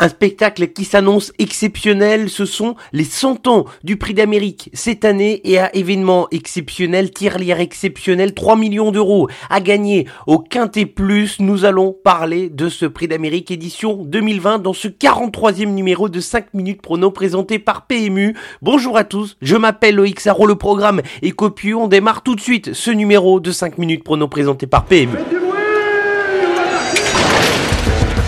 Un spectacle qui s'annonce exceptionnel, ce sont les 100 ans du prix d'Amérique cette année et à événement exceptionnel, tirelire exceptionnel, 3 millions d'euros à gagner au Quintet Plus. Nous allons parler de ce prix d'Amérique édition 2020 dans ce 43e numéro de 5 minutes prono présenté par PMU. Bonjour à tous, je m'appelle Loïc le programme est copieux. On démarre tout de suite ce numéro de 5 minutes prono présenté par PMU.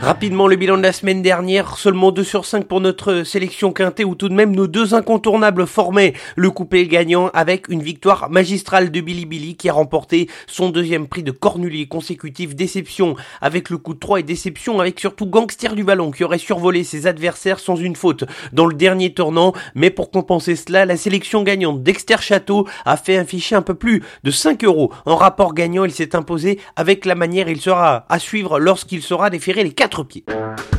Rapidement, le bilan de la semaine dernière, seulement 2 sur 5 pour notre sélection quintée où tout de même nos deux incontournables formaient le coupé gagnant avec une victoire magistrale de Billy Billy qui a remporté son deuxième prix de Cornulier consécutif. Déception avec le coup de 3 et déception avec surtout Gangster du Ballon qui aurait survolé ses adversaires sans une faute dans le dernier tournant. Mais pour compenser cela, la sélection gagnante Dexter Château a fait afficher un peu plus de 5 euros. En rapport gagnant, il s'est imposé avec la manière il sera à suivre lorsqu'il sera déféré les 4 pieds.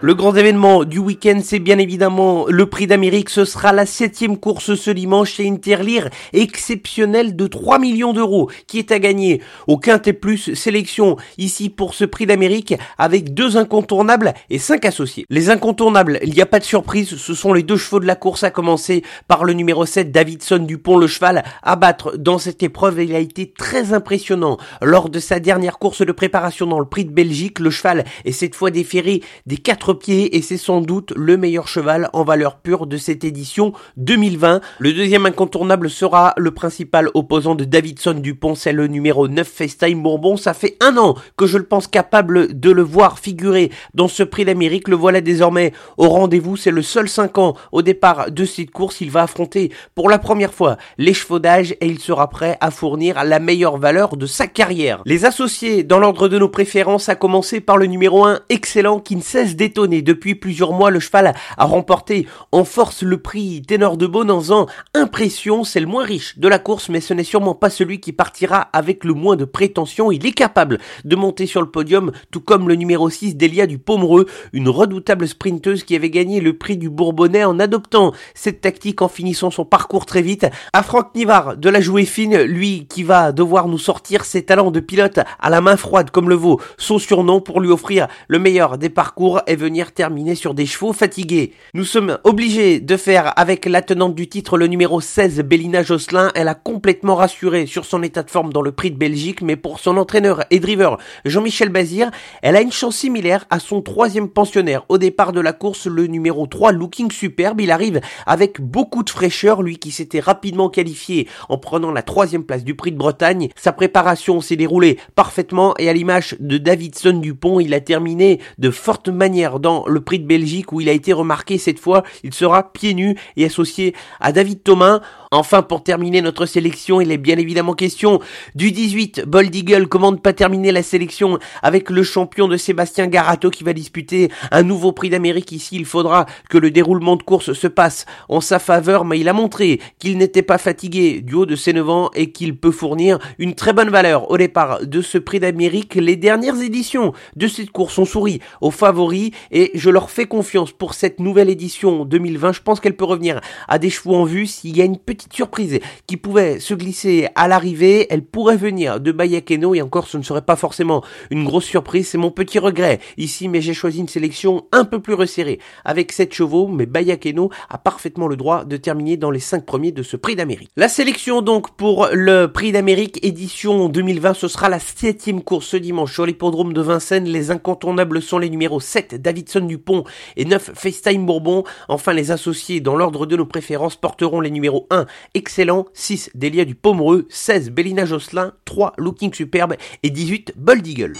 Le grand événement du week-end, c'est bien évidemment le prix d'Amérique. Ce sera la septième course ce dimanche chez Interlire, exceptionnelle de 3 millions d'euros, qui est à gagner au Quintet Plus sélection ici pour ce prix d'Amérique avec deux incontournables et cinq associés. Les incontournables, il n'y a pas de surprise, ce sont les deux chevaux de la course à commencer par le numéro 7 Davidson Dupont, le cheval à battre dans cette épreuve. Il a été très impressionnant lors de sa dernière course de préparation dans le prix de Belgique. Le cheval est cette fois déféré des quatre pieds et c'est sans doute le meilleur cheval en valeur pure de cette édition 2020. Le deuxième incontournable sera le principal opposant de Davidson Dupont, c'est le numéro 9 FaceTime Bourbon. Ça fait un an que je le pense capable de le voir figurer dans ce prix d'Amérique. Le voilà désormais au rendez-vous. C'est le seul 5 ans au départ de cette course. Il va affronter pour la première fois d'âge et il sera prêt à fournir la meilleure valeur de sa carrière. Les associés dans l'ordre de nos préférences, à commencer par le numéro 1 excellent qui ne cesse d'étonner depuis plusieurs mois, le cheval a remporté en force le prix Ténor de Beaune en faisant impression. C'est le moins riche de la course, mais ce n'est sûrement pas celui qui partira avec le moins de prétention. Il est capable de monter sur le podium, tout comme le numéro 6 d'Elia du Pomereux, une redoutable sprinteuse qui avait gagné le prix du Bourbonnais en adoptant cette tactique en finissant son parcours très vite. À Franck Nivard de la jouer fine, lui qui va devoir nous sortir ses talents de pilote à la main froide comme le vaut son surnom pour lui offrir le meilleur des parcours venir terminer sur des chevaux fatigués. Nous sommes obligés de faire avec la tenante du titre le numéro 16, Bélina Josselin. Elle a complètement rassuré sur son état de forme dans le prix de Belgique, mais pour son entraîneur et driver Jean-Michel Bazir, elle a une chance similaire à son troisième pensionnaire. Au départ de la course, le numéro 3, Looking Superbe, il arrive avec beaucoup de fraîcheur, lui qui s'était rapidement qualifié en prenant la troisième place du prix de Bretagne. Sa préparation s'est déroulée parfaitement et à l'image de Davidson Dupont, il a terminé de forte manière dans le prix de Belgique où il a été remarqué cette fois, il sera pieds nus et associé à David Thomas. Enfin, pour terminer notre sélection, il est bien évidemment question du 18 Bold Eagle. Comment ne pas terminer la sélection avec le champion de Sébastien Garato qui va disputer un nouveau prix d'Amérique ici. Il faudra que le déroulement de course se passe en sa faveur, mais il a montré qu'il n'était pas fatigué du haut de ses 9 ans et qu'il peut fournir une très bonne valeur au départ de ce prix d'Amérique. Les dernières éditions de cette course ont souri aux favoris et je leur fais confiance pour cette nouvelle édition 2020. Je pense qu'elle peut revenir à des chevaux en vue s'il y a une petite surprise qui pouvait se glisser à l'arrivée. Elle pourrait venir de Bayakeno et encore ce ne serait pas forcément une grosse surprise. C'est mon petit regret ici, mais j'ai choisi une sélection un peu plus resserrée avec 7 chevaux, mais Bayakeno a parfaitement le droit de terminer dans les 5 premiers de ce prix d'Amérique. La sélection donc pour le prix d'Amérique édition 2020, ce sera la septième course ce dimanche sur l'hippodrome de Vincennes. Les incontournables sont les numéros 7 Davidson Dupont et 9 FaceTime Bourbon. Enfin, les associés dans l'ordre de nos préférences porteront les numéros 1 Excellent, 6 Delia du Pomereux, 16 Bellina Josselin, 3 Looking Superbe et 18 Bold Eagle.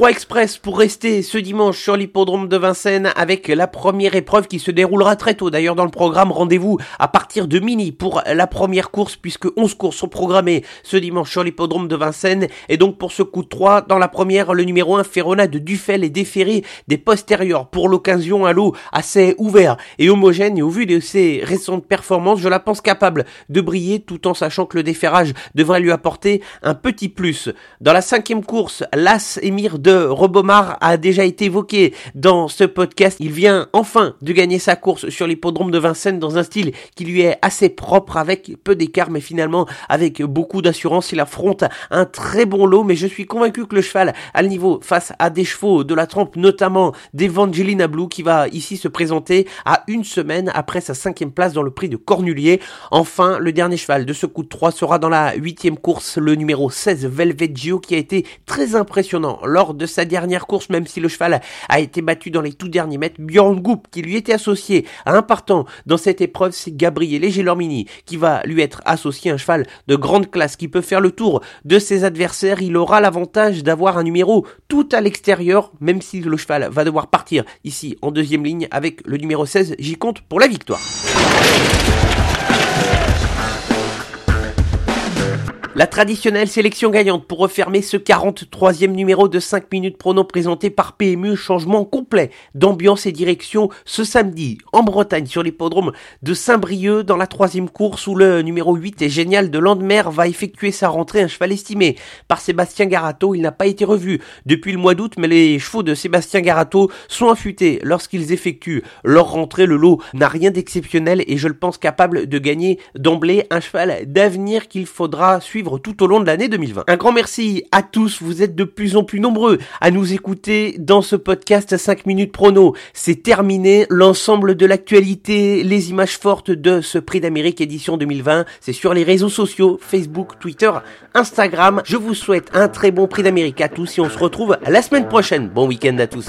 3 express pour rester ce dimanche sur l'hippodrome de Vincennes avec la première épreuve qui se déroulera très tôt. D'ailleurs dans le programme, rendez-vous à partir de mini pour la première course puisque 11 courses sont programmées ce dimanche sur l'hippodrome de Vincennes. Et donc pour ce coup de 3, dans la première, le numéro 1 Ferrona de Duffel est déféré des postérieurs. Pour l'occasion, un lot assez ouvert et homogène et au vu de ses récentes performances, je la pense capable de briller tout en sachant que le déferrage devrait lui apporter un petit plus. Dans la cinquième course, l'As Émir de Robomar a déjà été évoqué dans ce podcast. Il vient enfin de gagner sa course sur l'hippodrome de Vincennes dans un style qui lui est assez propre avec peu d'écart mais finalement avec beaucoup d'assurance. Il affronte un très bon lot mais je suis convaincu que le cheval a le niveau face à des chevaux de la trempe notamment d'Evangelina Blue qui va ici se présenter à une semaine après sa cinquième place dans le prix de Cornulier. Enfin, le dernier cheval de ce coup de 3 sera dans la huitième course, le numéro 16 Velvet Gio qui a été très impressionnant lors de sa dernière course, même si le cheval a été battu dans les tout derniers mètres. Bjorn Goop, qui lui était associé à un partant dans cette épreuve, c'est Gabriel Gelormini, qui va lui être associé un cheval de grande classe, qui peut faire le tour de ses adversaires. Il aura l'avantage d'avoir un numéro tout à l'extérieur, même si le cheval va devoir partir ici en deuxième ligne avec le numéro 16. J'y compte pour la victoire. La traditionnelle sélection gagnante pour refermer ce 43e numéro de 5 minutes prono présenté par PMU, changement complet d'ambiance et direction ce samedi en Bretagne sur l'hippodrome de Saint-Brieuc dans la troisième course où le numéro 8 est génial de Landemer va effectuer sa rentrée un cheval estimé par Sébastien Garato. Il n'a pas été revu depuis le mois d'août mais les chevaux de Sébastien Garato sont affûtés lorsqu'ils effectuent leur rentrée. Le lot n'a rien d'exceptionnel et je le pense capable de gagner d'emblée un cheval d'avenir qu'il faudra tout au long de l'année 2020. Un grand merci à tous, vous êtes de plus en plus nombreux à nous écouter dans ce podcast 5 minutes prono. C'est terminé l'ensemble de l'actualité, les images fortes de ce prix d'Amérique édition 2020. C'est sur les réseaux sociaux, Facebook, Twitter, Instagram. Je vous souhaite un très bon prix d'Amérique à tous et on se retrouve la semaine prochaine. Bon week-end à tous.